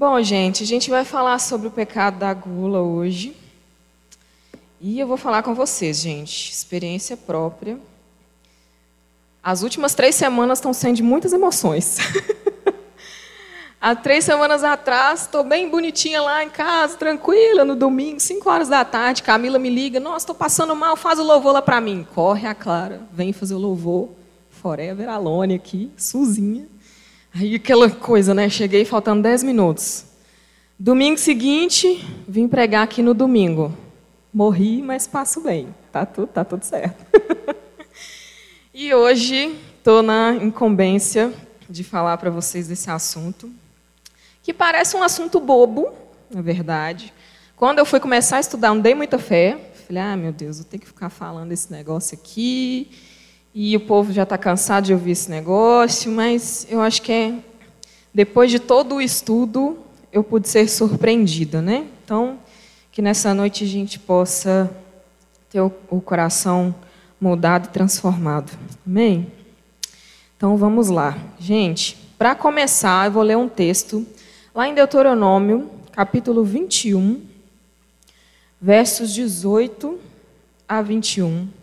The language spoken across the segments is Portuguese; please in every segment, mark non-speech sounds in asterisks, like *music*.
Bom, gente, a gente vai falar sobre o pecado da gula hoje. E eu vou falar com vocês, gente, experiência própria. As últimas três semanas estão sendo de muitas emoções. *laughs* Há três semanas atrás, estou bem bonitinha lá em casa, tranquila, no domingo, cinco horas da tarde. Camila me liga: Nossa, estou passando mal, faz o louvor lá para mim. Corre a Clara, vem fazer o louvor. Forever Alone aqui, Suzinha. Aí aquela coisa, né? Cheguei faltando 10 minutos. Domingo seguinte, vim pregar aqui no domingo. Morri, mas passo bem. Tá tudo, tá tudo certo. *laughs* e hoje estou na incumbência de falar para vocês desse assunto, que parece um assunto bobo, na verdade. Quando eu fui começar a estudar, não dei muita fé. Falei, ah, meu Deus, eu tenho que ficar falando esse negócio aqui e o povo já está cansado de ouvir esse negócio, mas eu acho que é depois de todo o estudo eu pude ser surpreendida, né? Então, que nessa noite a gente possa ter o coração moldado e transformado. Amém? Então vamos lá. Gente, para começar, eu vou ler um texto lá em Deuteronômio, capítulo 21, versos 18 a 21.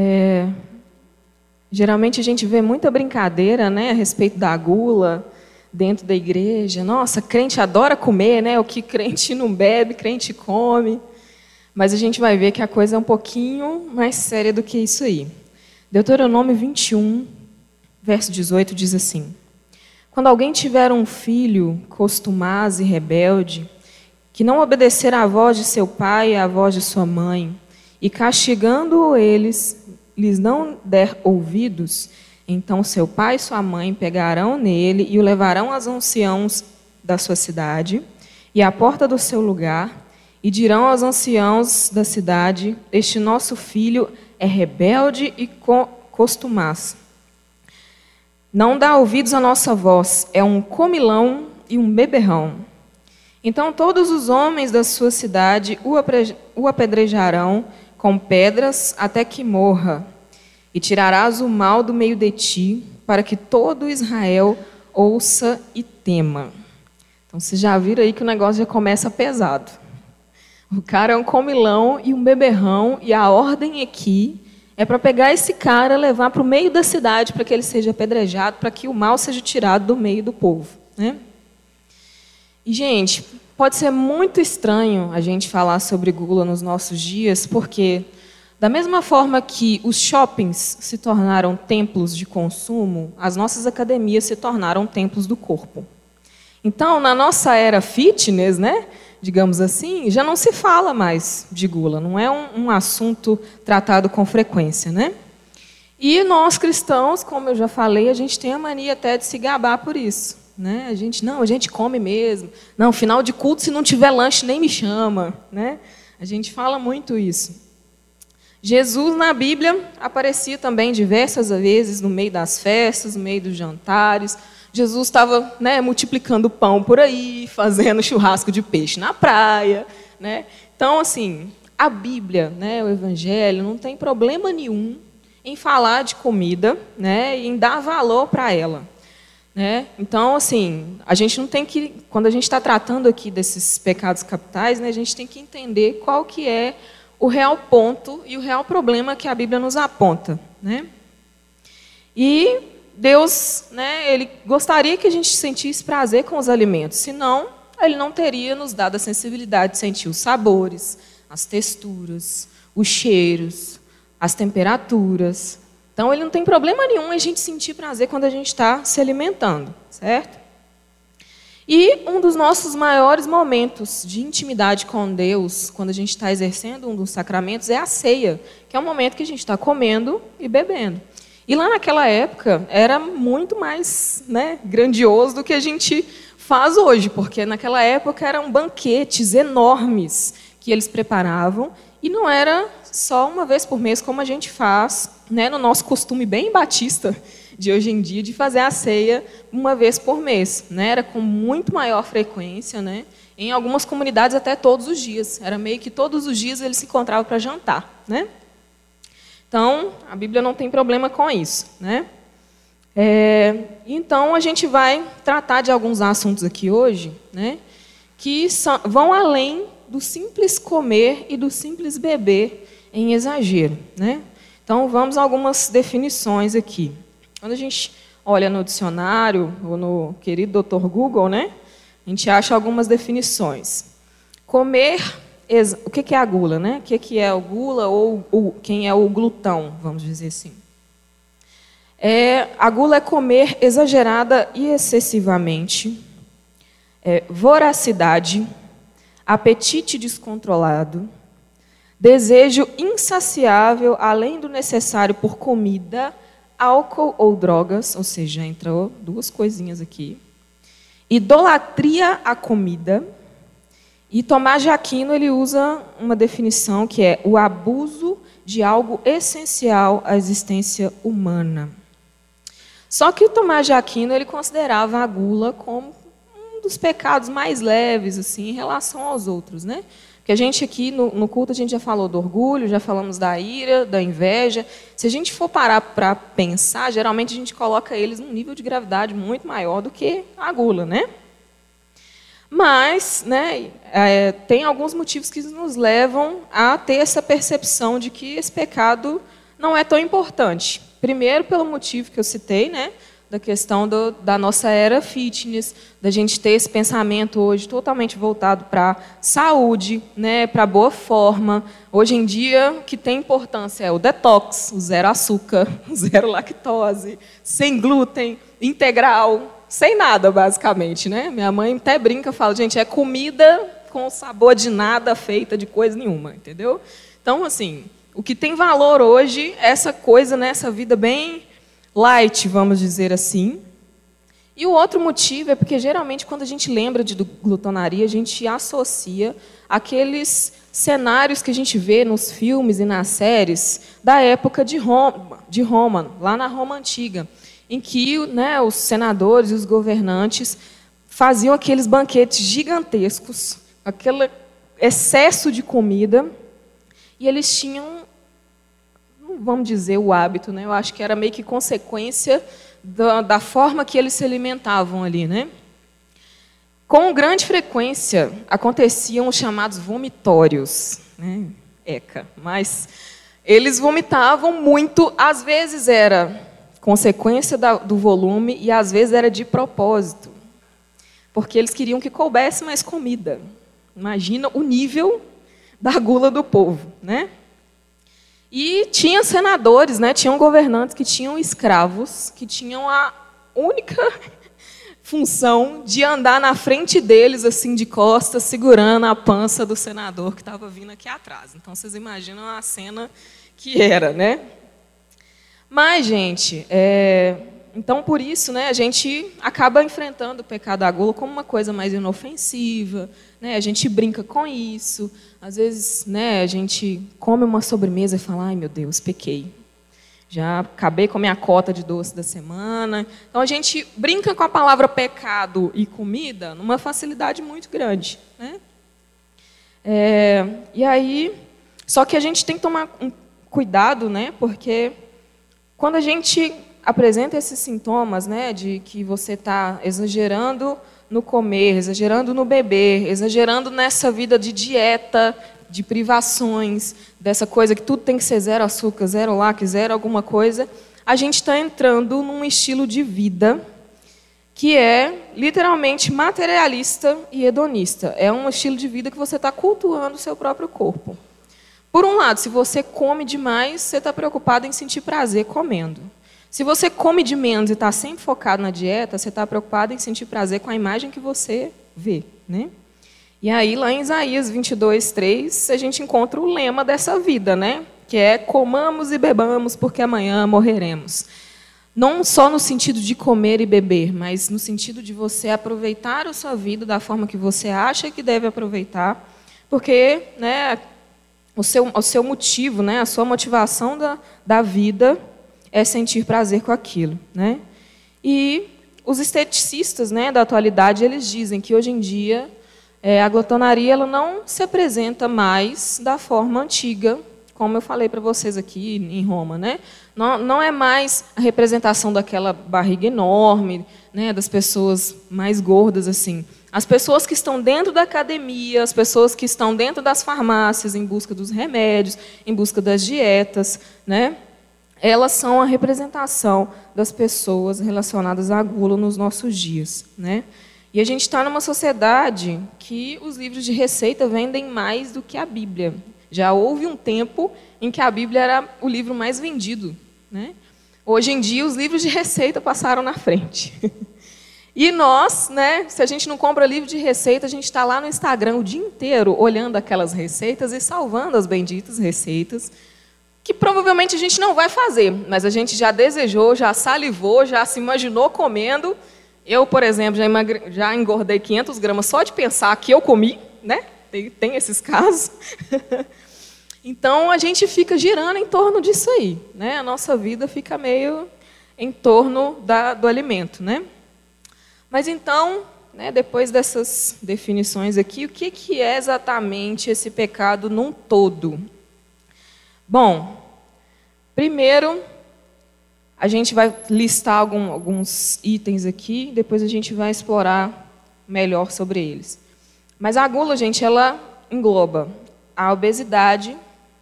É, geralmente a gente vê muita brincadeira né, a respeito da gula dentro da igreja. Nossa, crente adora comer, né? O que crente não bebe, crente come. Mas a gente vai ver que a coisa é um pouquinho mais séria do que isso aí. Deuteronômio 21, verso 18 diz assim: Quando alguém tiver um filho costumaz e rebelde, que não obedecer à voz de seu pai e à voz de sua mãe, e castigando eles, lhes não der ouvidos, então seu pai e sua mãe pegarão nele e o levarão aos anciãos da sua cidade e à porta do seu lugar, e dirão aos anciãos da cidade: Este nosso filho é rebelde e costumaz. Não dá ouvidos à nossa voz, é um comilão e um beberrão. Então todos os homens da sua cidade o apedrejarão com pedras até que morra, e tirarás o mal do meio de ti, para que todo Israel ouça e tema. Então vocês já viram aí que o negócio já começa pesado. O cara é um comilão e um beberrão, e a ordem aqui é para pegar esse cara, levar para o meio da cidade para que ele seja apedrejado, para que o mal seja tirado do meio do povo. Né? E, gente, pode ser muito estranho a gente falar sobre gula nos nossos dias, porque, da mesma forma que os shoppings se tornaram templos de consumo, as nossas academias se tornaram templos do corpo. Então, na nossa era fitness, né, digamos assim, já não se fala mais de gula, não é um, um assunto tratado com frequência. Né? E nós cristãos, como eu já falei, a gente tem a mania até de se gabar por isso. Né? A gente, não, a gente come mesmo. Não, final de culto, se não tiver lanche, nem me chama. Né? A gente fala muito isso. Jesus, na Bíblia, aparecia também diversas vezes no meio das festas, no meio dos jantares. Jesus estava né, multiplicando pão por aí, *laughs* fazendo churrasco de peixe na praia. Né? Então, assim, a Bíblia, né, o Evangelho, não tem problema nenhum em falar de comida né, e em dar valor para ela. Né? Então, assim, a gente não tem que, quando a gente está tratando aqui desses pecados capitais, né, a gente tem que entender qual que é o real ponto e o real problema que a Bíblia nos aponta. Né? E Deus, né, ele gostaria que a gente sentisse prazer com os alimentos, senão ele não teria nos dado a sensibilidade de sentir os sabores, as texturas, os cheiros, as temperaturas, então, ele não tem problema nenhum a gente sentir prazer quando a gente está se alimentando, certo? E um dos nossos maiores momentos de intimidade com Deus, quando a gente está exercendo um dos sacramentos, é a ceia, que é o momento que a gente está comendo e bebendo. E lá naquela época era muito mais né, grandioso do que a gente faz hoje, porque naquela época eram banquetes enormes que eles preparavam e não era só uma vez por mês, como a gente faz, né, no nosso costume bem batista de hoje em dia, de fazer a ceia uma vez por mês. Né? Era com muito maior frequência, né? em algumas comunidades até todos os dias. Era meio que todos os dias eles se encontravam para jantar. Né? Então, a Bíblia não tem problema com isso. Né? É, então, a gente vai tratar de alguns assuntos aqui hoje, né, que são, vão além do simples comer e do simples beber em exagero. Né? Então, vamos a algumas definições aqui. Quando a gente olha no dicionário, ou no querido Dr. Google, né, a gente acha algumas definições. Comer, o que é a gula? Né? O que é o gula ou, ou quem é o glutão, vamos dizer assim? É, a gula é comer exagerada e excessivamente, é, voracidade, apetite descontrolado, desejo insaciável além do necessário por comida, álcool ou drogas, ou seja, entrou duas coisinhas aqui. Idolatria à comida. E Tomás de Aquino ele usa uma definição que é o abuso de algo essencial à existência humana. Só que o Tomás de Aquino ele considerava a gula como um dos pecados mais leves assim em relação aos outros, né? Porque a gente aqui no, no culto a gente já falou do orgulho, já falamos da ira, da inveja. Se a gente for parar para pensar, geralmente a gente coloca eles num nível de gravidade muito maior do que a gula, né? Mas, né, é, tem alguns motivos que nos levam a ter essa percepção de que esse pecado não é tão importante. Primeiro, pelo motivo que eu citei, né? Da questão do, da nossa era fitness, da gente ter esse pensamento hoje totalmente voltado para saúde, né, para boa forma. Hoje em dia, o que tem importância é o detox, o zero açúcar, *laughs* o zero lactose, sem glúten, integral, sem nada, basicamente. Né? Minha mãe até brinca, fala, gente, é comida com sabor de nada, feita de coisa nenhuma, entendeu? Então, assim, o que tem valor hoje é essa coisa, né, essa vida bem light, vamos dizer assim. E o outro motivo é porque geralmente quando a gente lembra de glutonaria, a gente associa aqueles cenários que a gente vê nos filmes e nas séries da época de Roma, de Roma lá na Roma antiga, em que né, os senadores e os governantes faziam aqueles banquetes gigantescos, aquele excesso de comida, e eles tinham vamos dizer o hábito, né? Eu acho que era meio que consequência da, da forma que eles se alimentavam ali, né? Com grande frequência aconteciam os chamados vomitórios, né? Eca, mas eles vomitavam muito, às vezes era consequência da, do volume e às vezes era de propósito, porque eles queriam que coubesse mais comida. Imagina o nível da gula do povo, né? E tinha senadores, né, tinham governantes que tinham escravos, que tinham a única *laughs* função de andar na frente deles, assim, de costas, segurando a pança do senador que estava vindo aqui atrás. Então, vocês imaginam a cena que era, né? Mas, gente, é... então, por isso, né, a gente acaba enfrentando o pecado da gula como uma coisa mais inofensiva, né, a gente brinca com isso, às vezes, né, a gente come uma sobremesa e fala: ai meu Deus, pequei. Já acabei com a minha cota de doce da semana. Então a gente brinca com a palavra pecado e comida numa facilidade muito grande. Né? É, e aí, só que a gente tem que tomar um cuidado, né, porque quando a gente apresenta esses sintomas né, de que você está exagerando no comer, exagerando no beber, exagerando nessa vida de dieta, de privações, dessa coisa que tudo tem que ser zero açúcar, zero lacre, zero alguma coisa, a gente está entrando num estilo de vida que é literalmente materialista e hedonista. É um estilo de vida que você está cultuando o seu próprio corpo. Por um lado, se você come demais, você está preocupado em sentir prazer comendo. Se você come de menos e está sempre focado na dieta, você está preocupado em sentir prazer com a imagem que você vê. Né? E aí, lá em Isaías 22, 3, a gente encontra o lema dessa vida, né? que é comamos e bebamos, porque amanhã morreremos. Não só no sentido de comer e beber, mas no sentido de você aproveitar a sua vida da forma que você acha que deve aproveitar, porque né, o, seu, o seu motivo, né, a sua motivação da, da vida é sentir prazer com aquilo, né? E os esteticistas, né, da atualidade, eles dizem que hoje em dia é, a glutonaria ela não se apresenta mais da forma antiga, como eu falei para vocês aqui em Roma, né? Não, não é mais a representação daquela barriga enorme, né? Das pessoas mais gordas assim. As pessoas que estão dentro da academia, as pessoas que estão dentro das farmácias em busca dos remédios, em busca das dietas, né? Elas são a representação das pessoas relacionadas à gula nos nossos dias, né? E a gente está numa sociedade que os livros de receita vendem mais do que a Bíblia. Já houve um tempo em que a Bíblia era o livro mais vendido. Né? Hoje em dia, os livros de receita passaram na frente. *laughs* E nós, né, se a gente não compra livro de receita, a gente está lá no Instagram o dia inteiro olhando aquelas receitas e salvando as benditas receitas, que provavelmente a gente não vai fazer, mas a gente já desejou, já salivou, já se imaginou comendo. Eu, por exemplo, já, emagre... já engordei 500 gramas só de pensar que eu comi, né? Tem, tem esses casos. *laughs* então a gente fica girando em torno disso aí, né? A nossa vida fica meio em torno da, do alimento, né? Mas então, né, depois dessas definições aqui, o que, que é exatamente esse pecado num todo? Bom, primeiro a gente vai listar algum, alguns itens aqui, depois a gente vai explorar melhor sobre eles. Mas a gula, gente, ela engloba a obesidade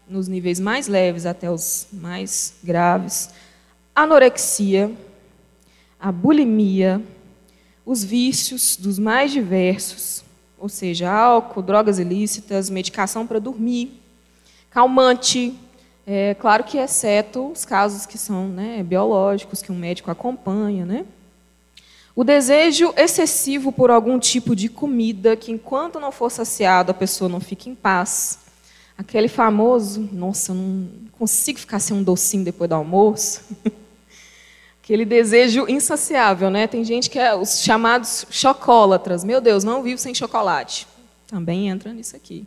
nos níveis mais leves até os mais graves, anorexia, a bulimia, os vícios dos mais diversos, ou seja, álcool, drogas ilícitas, medicação para dormir, calmante, é, claro que exceto os casos que são né, biológicos, que um médico acompanha, né? O desejo excessivo por algum tipo de comida que, enquanto não for saciado, a pessoa não fica em paz. Aquele famoso, nossa, eu não consigo ficar sem um docinho depois do almoço. *laughs* Aquele desejo insaciável, né? Tem gente que é os chamados chocólatras. Meu Deus, não vivo sem chocolate. Também entra nisso aqui.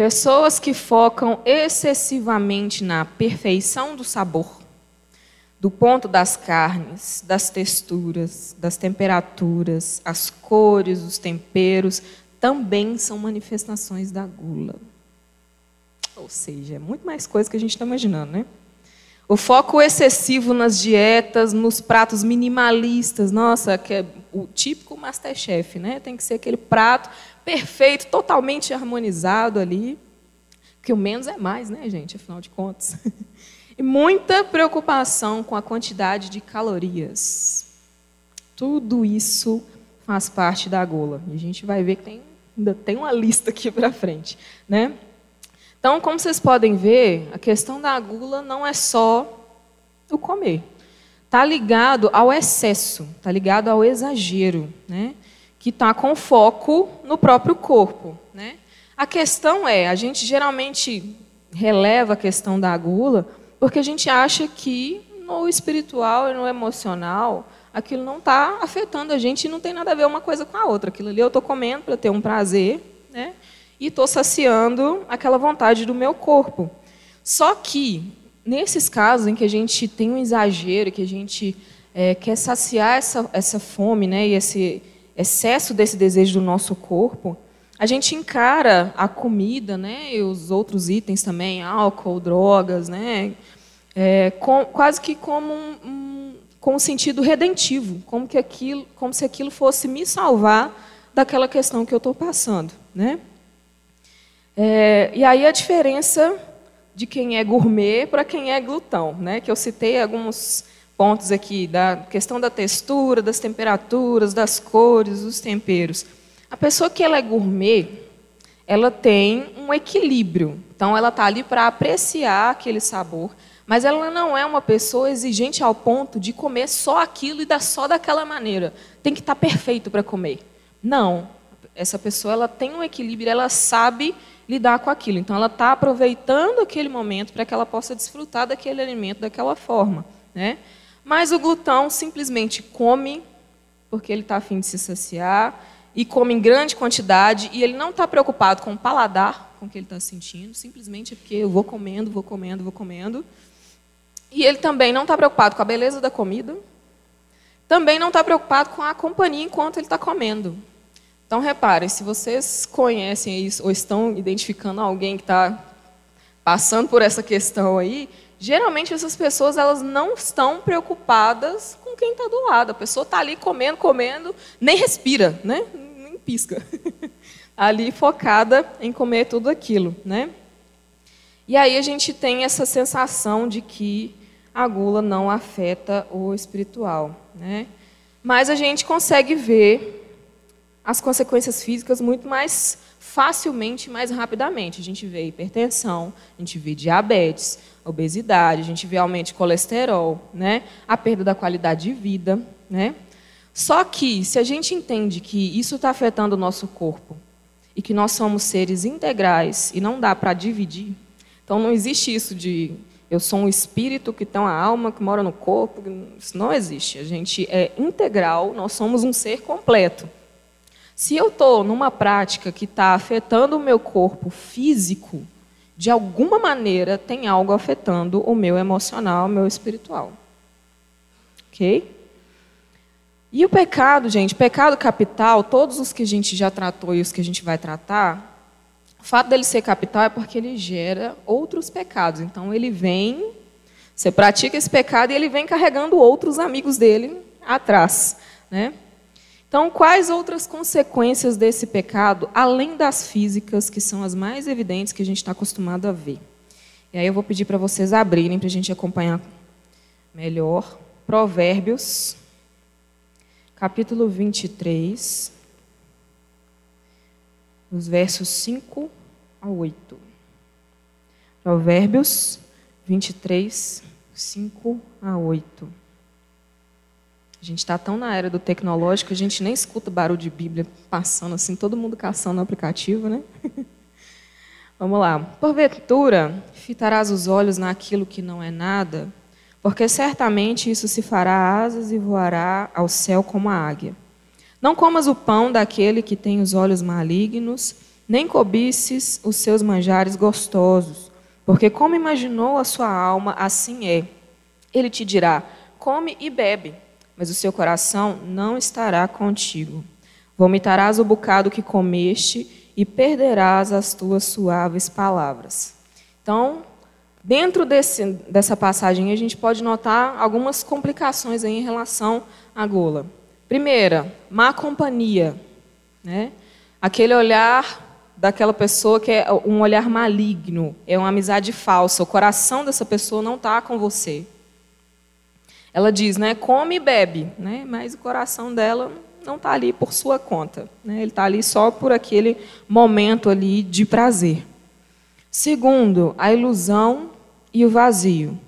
Pessoas que focam excessivamente na perfeição do sabor do ponto das carnes, das texturas, das temperaturas, as cores, os temperos, também são manifestações da gula. Ou seja, é muito mais coisa que a gente está imaginando, né? O foco excessivo nas dietas, nos pratos minimalistas, nossa, que é o típico Masterchef, né? Tem que ser aquele prato perfeito, totalmente harmonizado ali. Que o menos é mais, né, gente? Afinal de contas. *laughs* E muita preocupação com a quantidade de calorias. Tudo isso faz parte da gula. E a gente vai ver que tem, ainda tem uma lista aqui para frente. Né? Então, como vocês podem ver, a questão da gula não é só o comer. Está ligado ao excesso, está ligado ao exagero, né? Que está com foco no próprio corpo. Né? A questão é, a gente geralmente releva a questão da gula porque a gente acha que no espiritual e no emocional aquilo não está afetando a gente e não tem nada a ver uma coisa com a outra. Aquilo ali eu estou comendo para ter um prazer, né? E estou saciando aquela vontade do meu corpo. Só que nesses casos em que a gente tem um exagero, que a gente é, quer saciar essa, essa fome, né? E esse excesso desse desejo do nosso corpo, a gente encara a comida, né, e os outros itens também, álcool, drogas, né, é, com, quase que como um, um, com um sentido redentivo, como que aquilo, como se aquilo fosse me salvar daquela questão que eu estou passando, né? É, e aí a diferença de quem é gourmet para quem é glutão, né? Que eu citei alguns pontos aqui da questão da textura, das temperaturas, das cores, dos temperos. A pessoa que ela é gourmet, ela tem um equilíbrio. Então, ela está ali para apreciar aquele sabor, mas ela não é uma pessoa exigente ao ponto de comer só aquilo e dar só daquela maneira. Tem que estar tá perfeito para comer. Não. Essa pessoa ela tem um equilíbrio, ela sabe lidar com aquilo. Então, ela está aproveitando aquele momento para que ela possa desfrutar daquele alimento daquela forma. Né? Mas o glutão simplesmente come porque ele está afim de se saciar e come em grande quantidade e ele não está preocupado com o paladar, com o que ele está sentindo, simplesmente é porque eu vou comendo, vou comendo, vou comendo. E ele também não está preocupado com a beleza da comida, também não está preocupado com a companhia enquanto ele está comendo. Então, reparem, se vocês conhecem isso ou estão identificando alguém que está passando por essa questão aí, geralmente essas pessoas elas não estão preocupadas com quem está do lado. A pessoa está ali comendo, comendo, nem respira, né? nem pisca. *laughs* ali focada em comer tudo aquilo. Né? E aí a gente tem essa sensação de que a gula não afeta o espiritual. Né? Mas a gente consegue ver as consequências físicas muito mais facilmente, mais rapidamente. A gente vê hipertensão, a gente vê diabetes, obesidade, a gente vê aumento de colesterol, né? a perda da qualidade de vida. Né? Só que, se a gente entende que isso está afetando o nosso corpo e que nós somos seres integrais e não dá para dividir, então não existe isso de eu sou um espírito que tem uma alma que mora no corpo, isso não existe. A gente é integral, nós somos um ser completo. Se eu estou numa prática que está afetando o meu corpo físico, de alguma maneira tem algo afetando o meu emocional, o meu espiritual. Ok? E o pecado, gente, pecado capital, todos os que a gente já tratou e os que a gente vai tratar, o fato dele ser capital é porque ele gera outros pecados. Então ele vem, você pratica esse pecado e ele vem carregando outros amigos dele atrás, né? Então, quais outras consequências desse pecado, além das físicas, que são as mais evidentes que a gente está acostumado a ver? E aí eu vou pedir para vocês abrirem para a gente acompanhar melhor. Provérbios, capítulo 23, os versos 5 a 8. Provérbios 23, 5 a 8. A gente está tão na era do tecnológico, a gente nem escuta barulho de Bíblia passando assim, todo mundo caçando no aplicativo, né? *laughs* Vamos lá. Porventura, fitarás os olhos naquilo que não é nada, porque certamente isso se fará asas e voará ao céu como a águia. Não comas o pão daquele que tem os olhos malignos, nem cobices os seus manjares gostosos, porque como imaginou a sua alma, assim é. Ele te dirá: come e bebe mas o seu coração não estará contigo. Vomitarás o bocado que comeste e perderás as tuas suaves palavras. Então, dentro desse, dessa passagem, a gente pode notar algumas complicações em relação à gula. Primeira, má companhia. Né? Aquele olhar daquela pessoa que é um olhar maligno, é uma amizade falsa. O coração dessa pessoa não está com você. Ela diz, né, come e bebe, né, mas o coração dela não está ali por sua conta. Né, ele está ali só por aquele momento ali de prazer. Segundo, a ilusão e o vazio.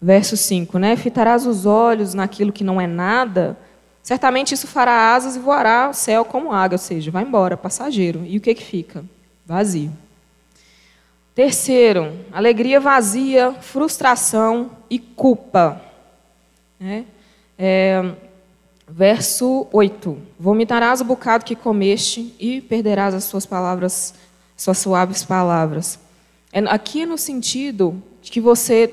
Verso 5, né, fitarás os olhos naquilo que não é nada, certamente isso fará asas e voará ao céu como água, ou seja, vai embora, passageiro. E o que, que fica? Vazio. Terceiro, alegria vazia, frustração e culpa. Né? É, verso 8: Vomitarás o bocado que comeste e perderás as suas palavras, suas suaves palavras. É, aqui é no sentido de que você,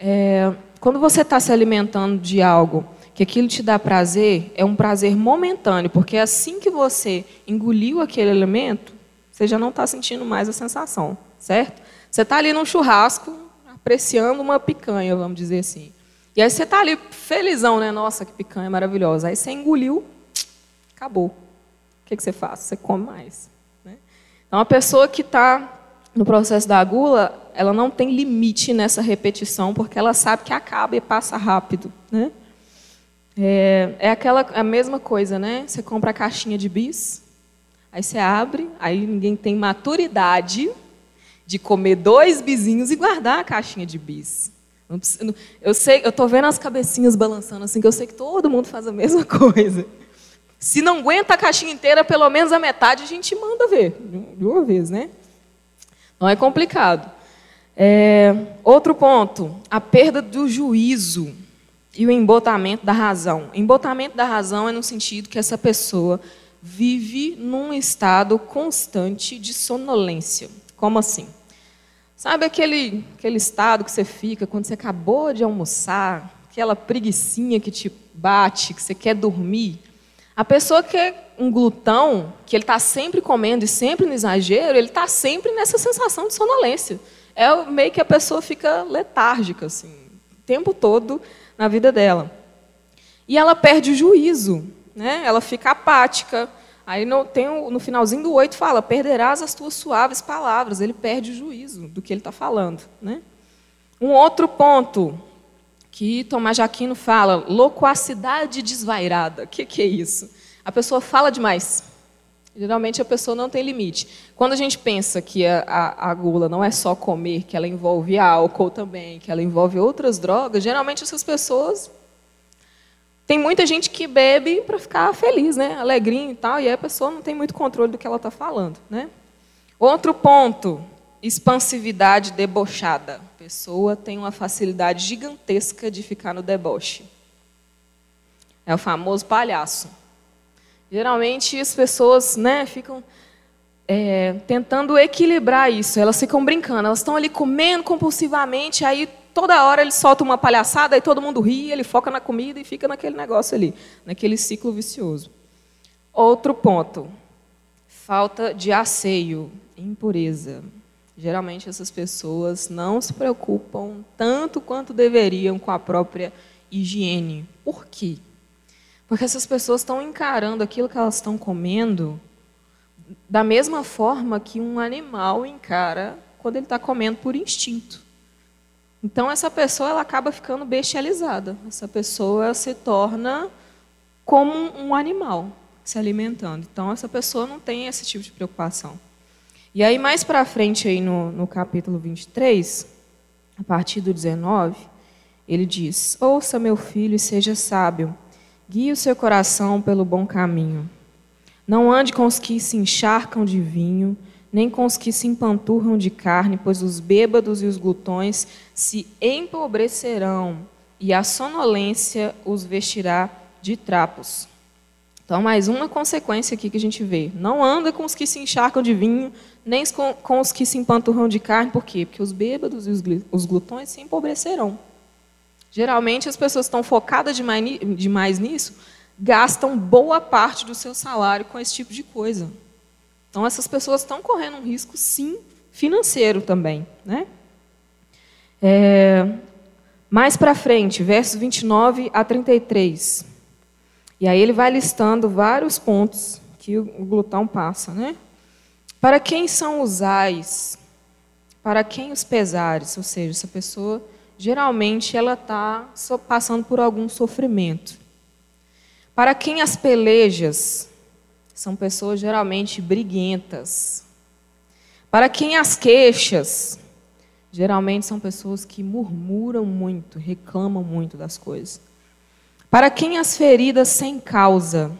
é, quando você está se alimentando de algo que aquilo te dá prazer, é um prazer momentâneo, porque assim que você engoliu aquele alimento, você já não está sentindo mais a sensação, certo? Você está ali num churrasco, apreciando uma picanha, vamos dizer assim. E aí você está ali felizão, né? Nossa, que picanha maravilhosa. Aí você engoliu, acabou. O que, que você faz? Você come mais. Né? Então, a pessoa que está no processo da gula, ela não tem limite nessa repetição, porque ela sabe que acaba e passa rápido. Né? É, é aquela a mesma coisa, né? Você compra a caixinha de bis, aí você abre, aí ninguém tem maturidade de comer dois bizinhos e guardar a caixinha de bis. Eu sei, eu estou vendo as cabecinhas balançando assim, que eu sei que todo mundo faz a mesma *laughs* coisa. Se não aguenta a caixinha inteira, pelo menos a metade a gente manda ver, de uma vez, né? Não é complicado. É, outro ponto, a perda do juízo e o embotamento da razão. Embotamento da razão é no sentido que essa pessoa vive num estado constante de sonolência. Como assim? Sabe aquele, aquele estado que você fica quando você acabou de almoçar, aquela preguiçinha que te bate, que você quer dormir? A pessoa que é um glutão, que ele está sempre comendo e sempre no exagero, ele está sempre nessa sensação de sonolência. é meio que a pessoa fica letárgica, assim, o tempo todo na vida dela. E ela perde o juízo, né? ela fica apática. Aí no, tem, no finalzinho do 8 fala: perderás as tuas suaves palavras. Ele perde o juízo do que ele está falando. Né? Um outro ponto que Tomás Jaquino fala: loquacidade desvairada. O que, que é isso? A pessoa fala demais. Geralmente a pessoa não tem limite. Quando a gente pensa que a, a, a, gula não é só comer, que ela envolve álcool também, que ela envolve outras drogas, geralmente essas pessoas. Tem muita gente que bebe para ficar feliz, né? alegrinho e tal, e aí a pessoa não tem muito controle do que ela está falando. Né? Outro ponto, expansividade debochada. A pessoa tem uma facilidade gigantesca de ficar no deboche. É o famoso palhaço. Geralmente as pessoas né, ficam é, tentando equilibrar isso. Elas ficam brincando, elas estão ali comendo compulsivamente, aí toda hora ele solta uma palhaçada, aí todo mundo ri, ele foca na comida e fica naquele negócio ali, naquele ciclo vicioso. Outro ponto: falta de asseio, impureza. Geralmente essas pessoas não se preocupam tanto quanto deveriam com a própria higiene. Por quê? Porque essas pessoas estão encarando aquilo que elas estão comendo da mesma forma que um animal encara quando ele está comendo por instinto. Então essa pessoa ela acaba ficando bestializada. Essa pessoa se torna como um animal se alimentando. Então essa pessoa não tem esse tipo de preocupação. E aí mais para frente aí no, no capítulo 23, a partir do 19, ele diz: Ouça meu filho e seja sábio Guie o seu coração pelo bom caminho. Não ande com os que se encharcam de vinho, nem com os que se empanturram de carne, pois os bêbados e os glutões se empobrecerão, e a sonolência os vestirá de trapos. Então, mais uma consequência aqui que a gente vê. Não anda com os que se encharcam de vinho, nem com, com os que se empanturram de carne. Por quê? Porque os bêbados e os, os glutões se empobrecerão. Geralmente as pessoas estão focadas demais, demais nisso, gastam boa parte do seu salário com esse tipo de coisa. Então essas pessoas estão correndo um risco, sim, financeiro também. Né? É, mais para frente, versos 29 a 33. E aí ele vai listando vários pontos que o glutão passa. Né? Para quem são os ais? Para quem os pesares? Ou seja, essa pessoa geralmente ela está passando por algum sofrimento. Para quem as pelejas são pessoas geralmente briguentas. Para quem as queixas, geralmente são pessoas que murmuram muito, reclamam muito das coisas. Para quem as feridas sem causa,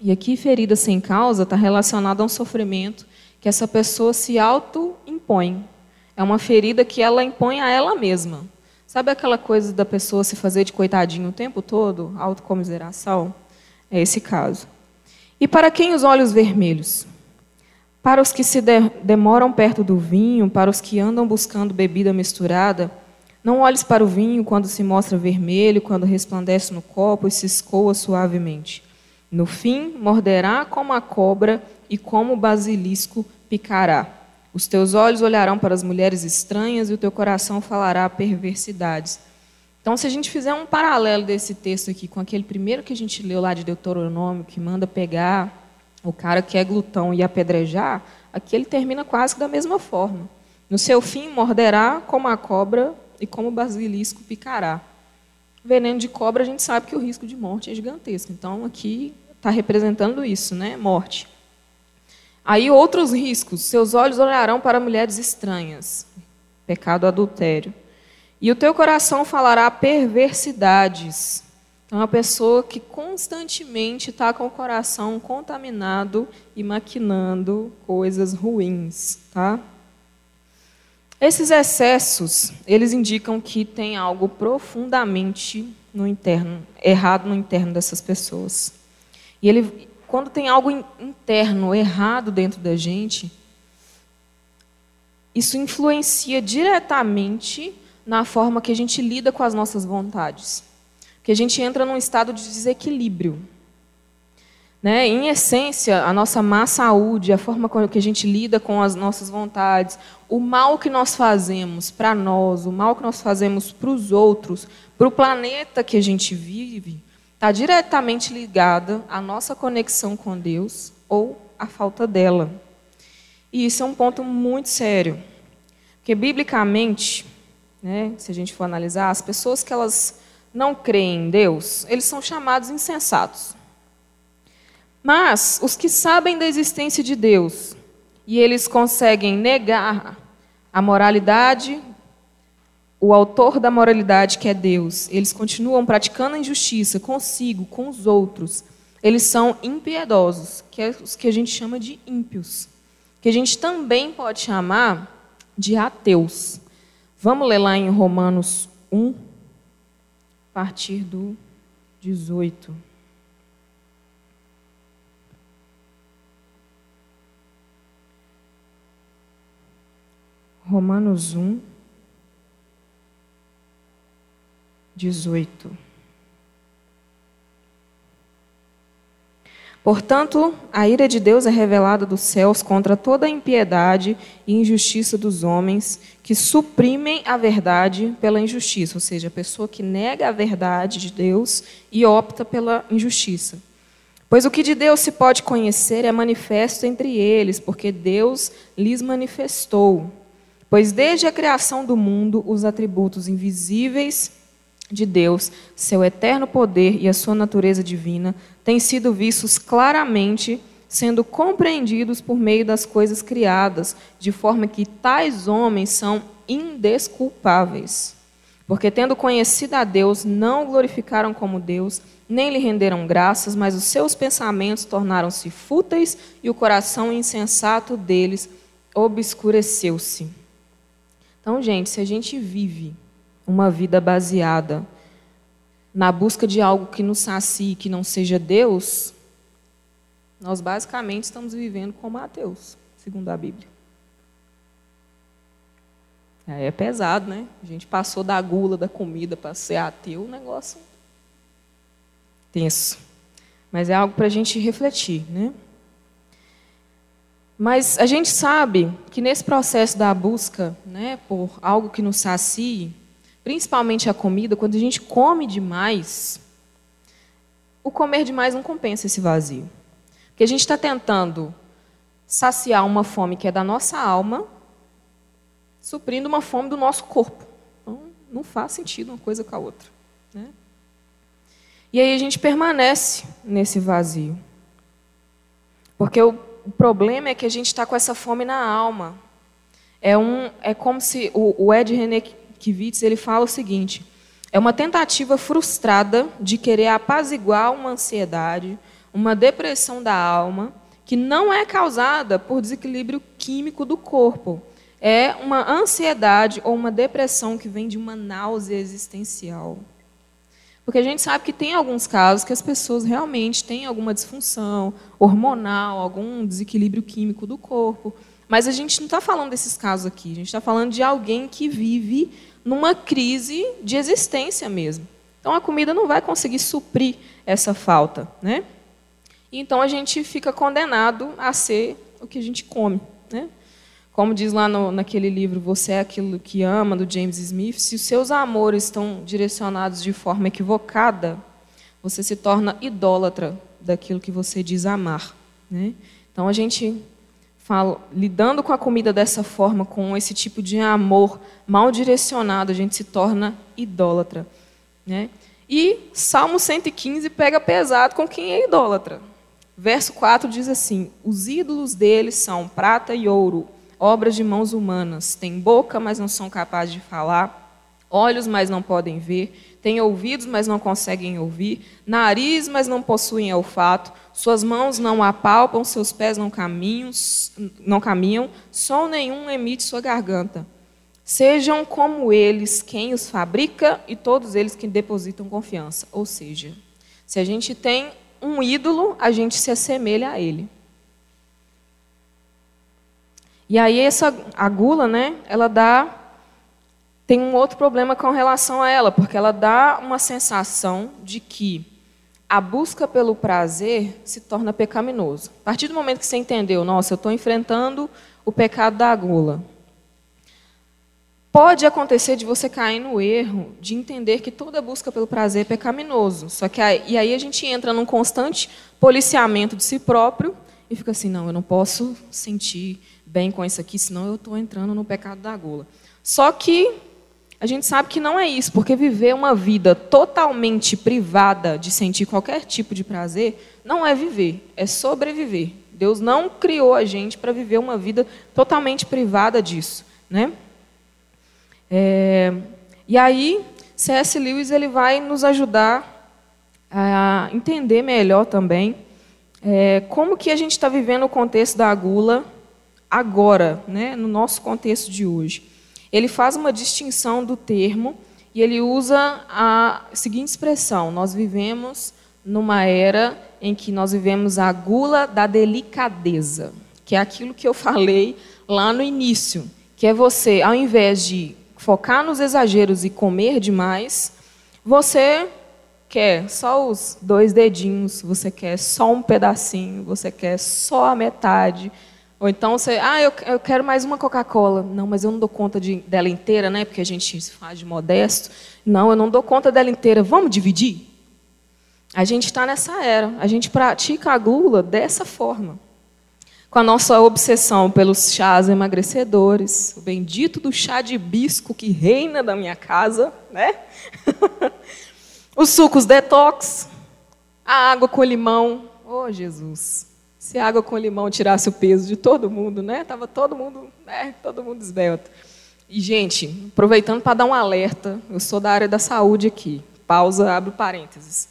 e aqui ferida sem causa está relacionada a um sofrimento que essa pessoa se auto-impõe. É uma ferida que ela impõe a ela mesma. Sabe aquela coisa da pessoa se fazer de coitadinho o tempo todo? Autocomiseração? É esse caso. E para quem os olhos vermelhos? Para os que se de demoram perto do vinho, para os que andam buscando bebida misturada, não olhes para o vinho quando se mostra vermelho, quando resplandece no copo e se escoa suavemente. No fim, morderá como a cobra e como o basilisco picará. Os teus olhos olharão para as mulheres estranhas e o teu coração falará perversidades. Então, se a gente fizer um paralelo desse texto aqui com aquele primeiro que a gente leu lá de Deuteronômio, que manda pegar o cara que é glutão e apedrejar, aqui ele termina quase que da mesma forma. No seu fim, morderá como a cobra e como o basilisco picará. Veneno de cobra, a gente sabe que o risco de morte é gigantesco. Então, aqui está representando isso, né? Morte. Aí outros riscos: seus olhos olharão para mulheres estranhas, pecado adultério. E o teu coração falará perversidades. Então, é uma pessoa que constantemente está com o coração contaminado e maquinando coisas ruins, tá? Esses excessos, eles indicam que tem algo profundamente no interno, errado no interno dessas pessoas. E ele, quando tem algo interno errado dentro da gente, isso influencia diretamente na forma que a gente lida com as nossas vontades. Que a gente entra num estado de desequilíbrio. Né? Em essência, a nossa má saúde, a forma com que a gente lida com as nossas vontades, o mal que nós fazemos para nós, o mal que nós fazemos para os outros, para o planeta que a gente vive, está diretamente ligada à nossa conexão com Deus ou à falta dela. E isso é um ponto muito sério. Porque, biblicamente, né, se a gente for analisar, as pessoas que elas não creem em Deus, eles são chamados insensatos. Mas os que sabem da existência de Deus e eles conseguem negar a moralidade, o autor da moralidade, que é Deus, eles continuam praticando a injustiça consigo, com os outros. Eles são impiedosos, que é os que a gente chama de ímpios, que a gente também pode chamar de ateus. Vamos ler lá em Romanos 1, a partir do 18. Romanos 1, 18. Portanto, a ira de Deus é revelada dos céus contra toda a impiedade e injustiça dos homens que suprimem a verdade pela injustiça, ou seja, a pessoa que nega a verdade de Deus e opta pela injustiça. Pois o que de Deus se pode conhecer é manifesto entre eles, porque Deus lhes manifestou. Pois desde a criação do mundo, os atributos invisíveis de Deus, seu eterno poder e a sua natureza divina têm sido vistos claramente, sendo compreendidos por meio das coisas criadas, de forma que tais homens são indesculpáveis. Porque, tendo conhecido a Deus, não o glorificaram como Deus, nem lhe renderam graças, mas os seus pensamentos tornaram-se fúteis e o coração insensato deles obscureceu-se. Então, gente, se a gente vive uma vida baseada na busca de algo que nos sacie, que não seja Deus, nós basicamente estamos vivendo como ateus, segundo a Bíblia. Aí é pesado, né? A gente passou da gula da comida para ser ateu, um negócio tenso. Mas é algo para a gente refletir, né? Mas a gente sabe que nesse processo da busca né, por algo que nos sacie, principalmente a comida, quando a gente come demais, o comer demais não compensa esse vazio. Porque a gente está tentando saciar uma fome que é da nossa alma, suprindo uma fome do nosso corpo. Então, não faz sentido uma coisa com a outra. Né? E aí a gente permanece nesse vazio. Porque o problema é que a gente está com essa fome na alma. É, um, é como se o, o Ed Renekiewicz ele fala o seguinte: é uma tentativa frustrada de querer apaziguar uma ansiedade, uma depressão da alma, que não é causada por desequilíbrio químico do corpo. É uma ansiedade ou uma depressão que vem de uma náusea existencial. Porque a gente sabe que tem alguns casos que as pessoas realmente têm alguma disfunção hormonal, algum desequilíbrio químico do corpo. Mas a gente não está falando desses casos aqui. A gente está falando de alguém que vive numa crise de existência mesmo. Então a comida não vai conseguir suprir essa falta. Né? Então a gente fica condenado a ser o que a gente come. Né? Como diz lá no, naquele livro Você é aquilo que ama, do James Smith, se os seus amores estão direcionados de forma equivocada, você se torna idólatra daquilo que você diz amar. Né? Então a gente fala, lidando com a comida dessa forma, com esse tipo de amor mal direcionado, a gente se torna idólatra. Né? E Salmo 115 pega pesado com quem é idólatra. Verso 4 diz assim: Os ídolos deles são prata e ouro obras de mãos humanas. Têm boca, mas não são capazes de falar, olhos, mas não podem ver, têm ouvidos, mas não conseguem ouvir, nariz, mas não possuem olfato, suas mãos não apalpam, seus pés não caminham, não caminham, som nenhum emite sua garganta. Sejam como eles quem os fabrica e todos eles que depositam confiança. Ou seja, se a gente tem um ídolo, a gente se assemelha a ele. E aí essa a gula, né, ela dá tem um outro problema com relação a ela, porque ela dá uma sensação de que a busca pelo prazer se torna pecaminoso. A partir do momento que você entendeu, nossa, eu estou enfrentando o pecado da gula, pode acontecer de você cair no erro de entender que toda busca pelo prazer é pecaminoso. Só que aí, e aí a gente entra num constante policiamento de si próprio e fica assim, não, eu não posso sentir bem com isso aqui, senão eu estou entrando no pecado da gula. Só que a gente sabe que não é isso, porque viver uma vida totalmente privada de sentir qualquer tipo de prazer não é viver, é sobreviver. Deus não criou a gente para viver uma vida totalmente privada disso, né? É, e aí, C.S. Lewis ele vai nos ajudar a entender melhor também é, como que a gente está vivendo o contexto da gula agora, né, no nosso contexto de hoje. Ele faz uma distinção do termo e ele usa a seguinte expressão: nós vivemos numa era em que nós vivemos a gula da delicadeza, que é aquilo que eu falei lá no início, que é você, ao invés de focar nos exageros e comer demais, você quer só os dois dedinhos, você quer só um pedacinho, você quer só a metade. Ou então você, ah, eu, eu quero mais uma Coca-Cola. Não, mas eu não dou conta de, dela inteira, né? Porque a gente se faz de modesto. Não, eu não dou conta dela inteira. Vamos dividir? A gente está nessa era. A gente pratica a gula dessa forma com a nossa obsessão pelos chás emagrecedores, o bendito do chá de bisco que reina da minha casa, né? *laughs* Os sucos detox, a água com limão. Oh, Jesus. Se a água com limão tirasse o peso de todo mundo, né? Tava todo mundo, né? Todo mundo esbelto. E gente, aproveitando para dar um alerta, eu sou da área da saúde aqui. Pausa, abro parênteses.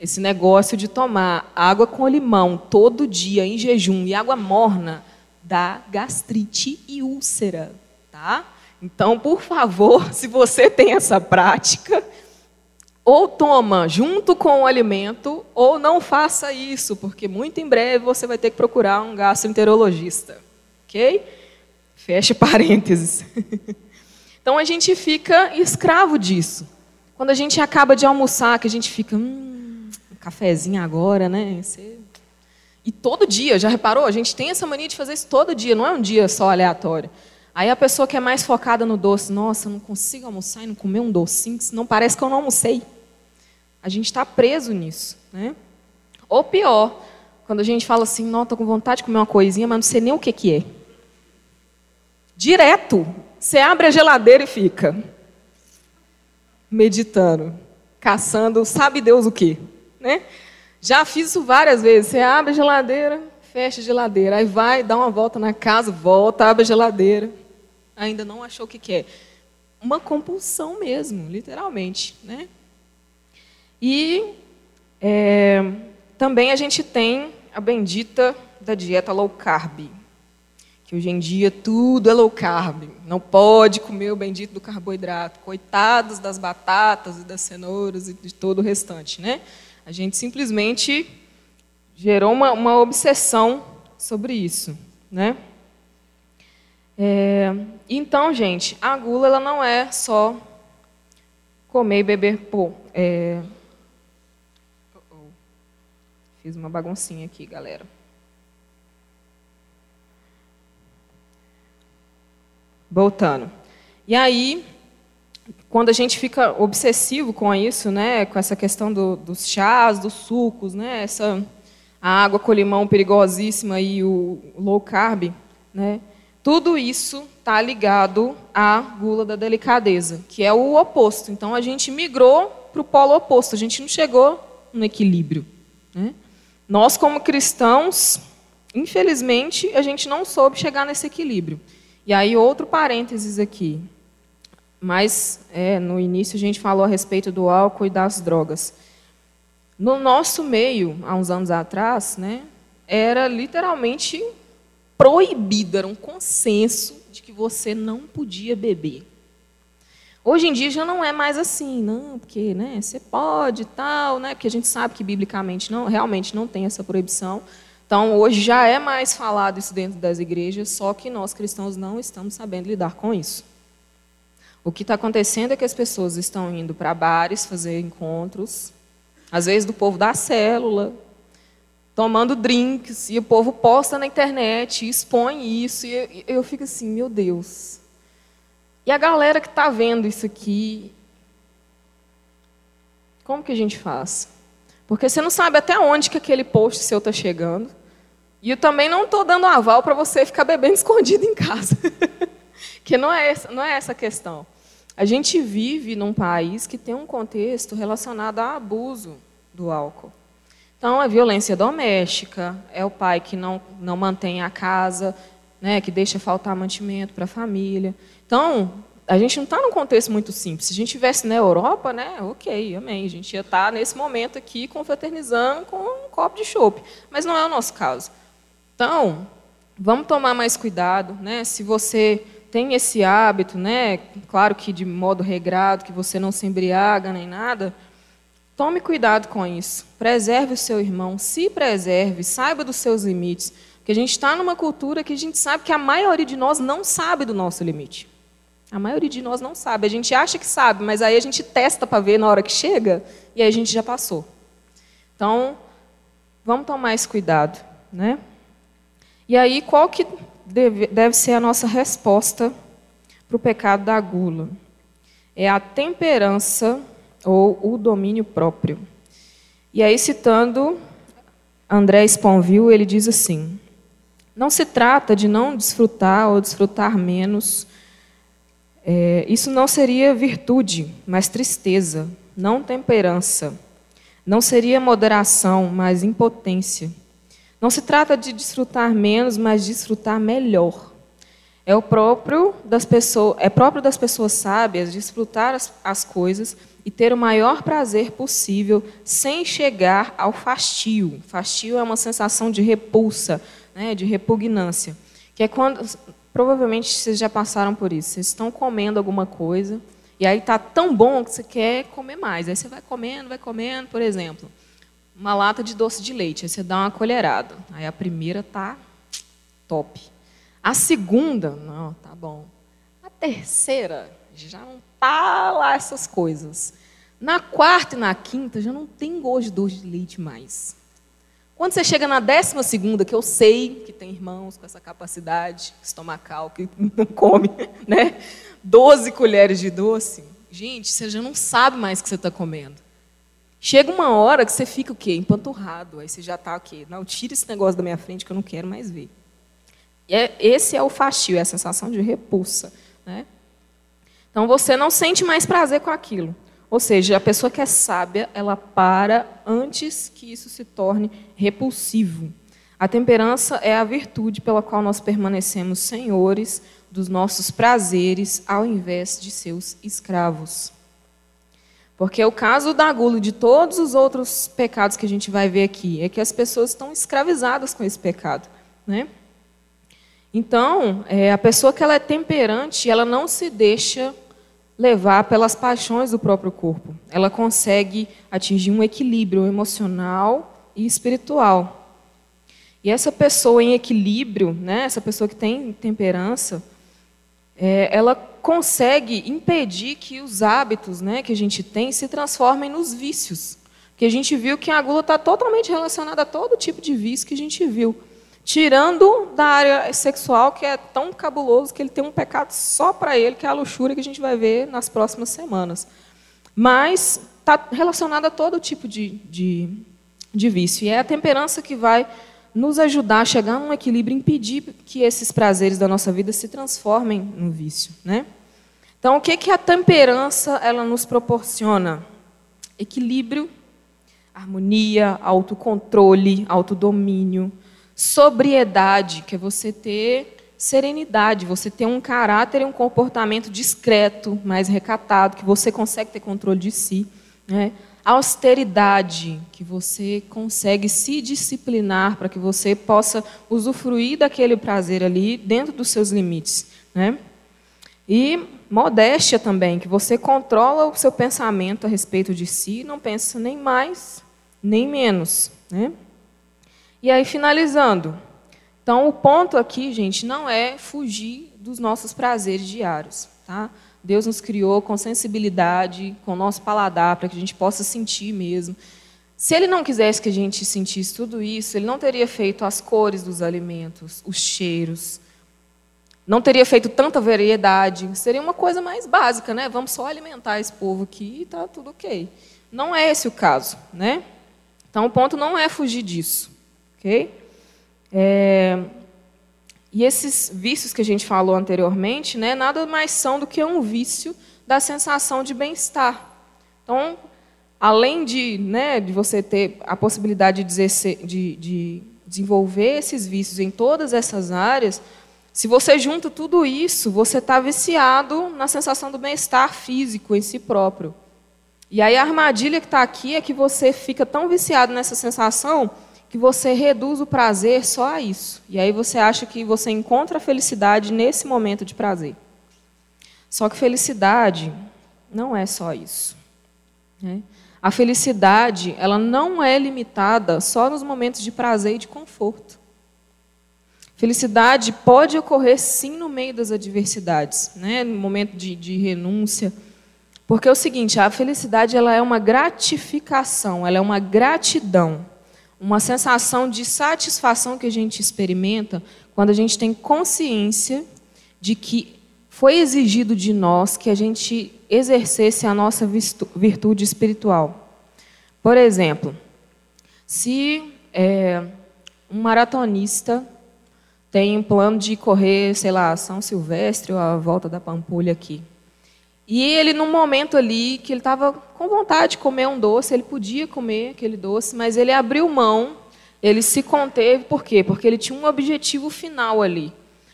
Esse negócio de tomar água com limão todo dia em jejum e água morna dá gastrite e úlcera, tá? Então, por favor, *laughs* se você tem essa prática, ou toma junto com o alimento, ou não faça isso, porque muito em breve você vai ter que procurar um gastroenterologista, ok? Feche parênteses. *laughs* Então a gente fica escravo disso. Quando a gente acaba de almoçar, que a gente fica, hum, cafezinho agora, né? Você... E todo dia, já reparou? A gente tem essa mania de fazer isso todo dia, não é um dia só aleatório. Aí a pessoa que é mais focada no doce, nossa, eu não consigo almoçar e não comer um docinho, senão parece que eu não almocei. A gente está preso nisso. Né? Ou pior, quando a gente fala assim, não, estou com vontade de comer uma coisinha, mas não sei nem o que, que é. Direto, você abre a geladeira e fica meditando, caçando, sabe Deus o quê? Né? Já fiz isso várias vezes. Você abre a geladeira, fecha a geladeira, aí vai, dá uma volta na casa, volta, abre a geladeira. Ainda não achou o que quer. Uma compulsão mesmo, literalmente. Né? E é, também a gente tem a bendita da dieta low carb. Que hoje em dia tudo é low carb. Não pode comer o bendito do carboidrato. Coitados das batatas e das cenouras e de todo o restante, né? A gente simplesmente gerou uma, uma obsessão sobre isso, né? É, então, gente, a gula ela não é só comer e beber. Pô, é... Fiz uma baguncinha aqui, galera. Voltando. E aí, quando a gente fica obsessivo com isso, né, com essa questão do, dos chás, dos sucos, né, essa a água com limão perigosíssima e o low carb, né, tudo isso está ligado à gula da delicadeza, que é o oposto. Então a gente migrou para o polo oposto, a gente não chegou no equilíbrio. Né? Nós, como cristãos, infelizmente, a gente não soube chegar nesse equilíbrio. E aí, outro parênteses aqui. Mas é, no início a gente falou a respeito do álcool e das drogas. No nosso meio, há uns anos atrás, né, era literalmente proibido, era um consenso de que você não podia beber. Hoje em dia já não é mais assim, não, porque né, você pode tal, né, porque a gente sabe que biblicamente não, realmente não tem essa proibição. Então hoje já é mais falado isso dentro das igrejas, só que nós cristãos não estamos sabendo lidar com isso. O que está acontecendo é que as pessoas estão indo para bares fazer encontros, às vezes do povo da célula, tomando drinks, e o povo posta na internet, expõe isso, e eu, fico assim, meu Deus. E a galera que está vendo isso aqui, como que a gente faz? Porque você não sabe até onde que aquele post seu está chegando. E eu também não estou dando aval para você ficar bebendo *laughs* escondido em casa. *laughs* que não é, essa, não é essa a questão. A gente vive num país que tem um contexto relacionado a abuso do álcool. Então, é violência doméstica, é o pai que não, não mantém a casa, né, que deixa faltar mantimento para a família. Então, a gente não está num contexto muito simples. Se a gente estivesse na Europa, né, ok, amém. A gente ia estar tá nesse momento aqui confraternizando com um copo de chopp. Mas não é o nosso caso. Então, vamos tomar mais cuidado. Né? Se você tem esse hábito, né, claro que de modo regrado, que você não se embriaga nem nada, Tome cuidado com isso. Preserve o seu irmão, se preserve, saiba dos seus limites. Porque a gente está numa cultura que a gente sabe que a maioria de nós não sabe do nosso limite. A maioria de nós não sabe. A gente acha que sabe, mas aí a gente testa para ver na hora que chega e aí a gente já passou. Então, vamos tomar esse cuidado. Né? E aí, qual que deve, deve ser a nossa resposta para o pecado da gula? É a temperança ou o domínio próprio. E aí, citando André Sponville, ele diz assim: Não se trata de não desfrutar ou desfrutar menos. É, isso não seria virtude, mas tristeza, não temperança. Não seria moderação, mas impotência. Não se trata de desfrutar menos, mas desfrutar melhor. É o próprio das pessoas, é próprio das pessoas sábias desfrutar as, as coisas e ter o maior prazer possível sem chegar ao fastio. Fastio é uma sensação de repulsa, né, de repugnância, que é quando provavelmente vocês já passaram por isso. Vocês estão comendo alguma coisa e aí está tão bom que você quer comer mais. Aí você vai comendo, vai comendo, por exemplo, uma lata de doce de leite. Aí você dá uma colherada. Aí a primeira tá top. A segunda, não, tá bom. A terceira já não tá lá essas coisas. Na quarta e na quinta já não tem gosto de doce de leite mais. Quando você chega na décima segunda, que eu sei que tem irmãos com essa capacidade estomacal, que não come, *laughs* né? Doze colheres de doce, gente, você já não sabe mais o que você está comendo. Chega uma hora que você fica o quê? Empanturrado. Aí você já está o quê? Não, tira esse negócio da minha frente que eu não quero mais ver. É, esse é o fastio, é a sensação de repulsa. Né? Então você não sente mais prazer com aquilo. Ou seja, a pessoa que é sábia, ela para antes que isso se torne repulsivo. A temperança é a virtude pela qual nós permanecemos senhores dos nossos prazeres ao invés de seus escravos. Porque o caso da gula e de todos os outros pecados que a gente vai ver aqui é que as pessoas estão escravizadas com esse pecado. Né? Então, é, a pessoa que ela é temperante, ela não se deixa levar pelas paixões do próprio corpo. Ela consegue atingir um equilíbrio emocional e espiritual. E essa pessoa em equilíbrio, né, essa pessoa que tem temperança, é, ela consegue impedir que os hábitos né, que a gente tem se transformem nos vícios. Porque a gente viu que a gula está totalmente relacionada a todo tipo de vício que a gente viu. Tirando da área sexual, que é tão cabuloso que ele tem um pecado só para ele, que é a luxúria que a gente vai ver nas próximas semanas. Mas está relacionado a todo tipo de, de, de vício. E é a temperança que vai nos ajudar a chegar a um equilíbrio, impedir que esses prazeres da nossa vida se transformem no vício. Né? Então, o que, que a temperança ela nos proporciona? Equilíbrio, harmonia, autocontrole, autodomínio sobriedade, que é você ter serenidade, você ter um caráter e um comportamento discreto, mais recatado, que você consegue ter controle de si. Né? Austeridade, que você consegue se disciplinar para que você possa usufruir daquele prazer ali dentro dos seus limites. Né? E modéstia também, que você controla o seu pensamento a respeito de si, não pensa nem mais, nem menos. Né? E aí, finalizando. Então, o ponto aqui, gente, não é fugir dos nossos prazeres diários. Tá? Deus nos criou com sensibilidade, com o nosso paladar, para que a gente possa sentir mesmo. Se ele não quisesse que a gente sentisse tudo isso, ele não teria feito as cores dos alimentos, os cheiros, não teria feito tanta variedade. Seria uma coisa mais básica, né? Vamos só alimentar esse povo aqui e está tudo ok. Não é esse o caso, né? Então o ponto não é fugir disso, ok? É... E esses vícios que a gente falou anteriormente, né, nada mais são do que um vício da sensação de bem-estar. Então, além de, né, de você ter a possibilidade de, de, de desenvolver esses vícios em todas essas áreas, se você junta tudo isso, você está viciado na sensação do bem-estar físico em si próprio. E aí a armadilha que está aqui é que você fica tão viciado nessa sensação que você reduz o prazer só a isso. E aí você acha que você encontra a felicidade nesse momento de prazer. Só que felicidade não é só isso. Né? A felicidade ela não é limitada só nos momentos de prazer e de conforto. Felicidade pode ocorrer sim no meio das adversidades, né? no momento de, de renúncia. Porque é o seguinte, a felicidade ela é uma gratificação, ela é uma gratidão, uma sensação de satisfação que a gente experimenta quando a gente tem consciência de que foi exigido de nós que a gente exercesse a nossa virtude espiritual. Por exemplo, se é, um maratonista tem um plano de correr, sei lá, São Silvestre ou a volta da Pampulha aqui. E ele, num momento ali que ele estava com vontade de comer um doce, ele podia comer aquele doce, mas ele abriu mão, ele se conteve, por quê? Porque ele tinha um objetivo final ali.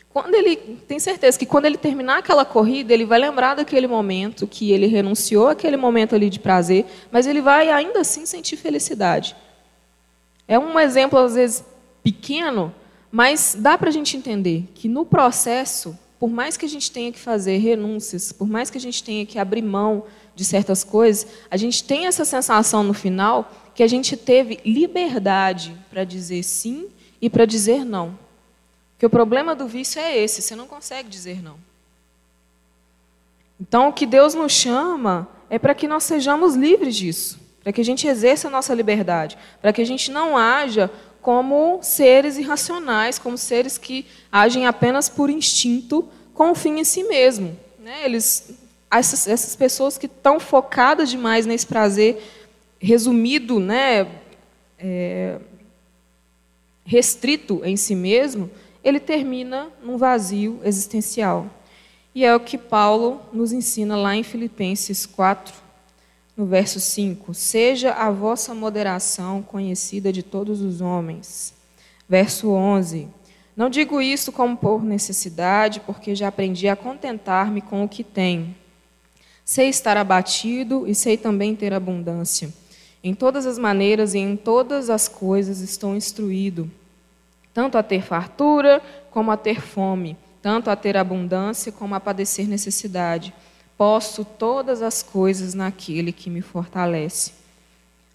Quando ele tem certeza que quando ele terminar aquela corrida, ele vai lembrar daquele momento que ele renunciou àquele momento ali de prazer, mas ele vai ainda assim sentir felicidade. É um exemplo às vezes pequeno, mas dá para a gente entender que no processo, por mais que a gente tenha que fazer renúncias, por mais que a gente tenha que abrir mão de certas coisas, a gente tem essa sensação no final que a gente teve liberdade para dizer sim e para dizer não. Porque o problema do vício é esse, você não consegue dizer não. Então, o que Deus nos chama é para que nós sejamos livres disso, para que a gente exerça a nossa liberdade, para que a gente não haja como seres irracionais, como seres que agem apenas por instinto, com o fim em si mesmo. Né? Eles, essas, essas pessoas que estão focadas demais nesse prazer resumido, né, é, restrito em si mesmo, ele termina num vazio existencial. E é o que Paulo nos ensina lá em Filipenses 4, no verso 5: Seja a vossa moderação conhecida de todos os homens. Verso 11: Não digo isso como por necessidade, porque já aprendi a contentar-me com o que tenho. Sei estar abatido e sei também ter abundância. Em todas as maneiras e em todas as coisas estou instruído, tanto a ter fartura como a ter fome, tanto a ter abundância como a padecer necessidade. Posso todas as coisas naquele que me fortalece.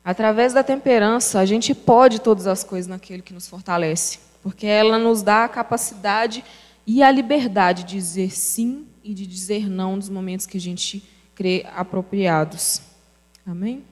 Através da temperança, a gente pode todas as coisas naquele que nos fortalece, porque ela nos dá a capacidade e a liberdade de dizer sim e de dizer não nos momentos que a gente crê apropriados. Amém?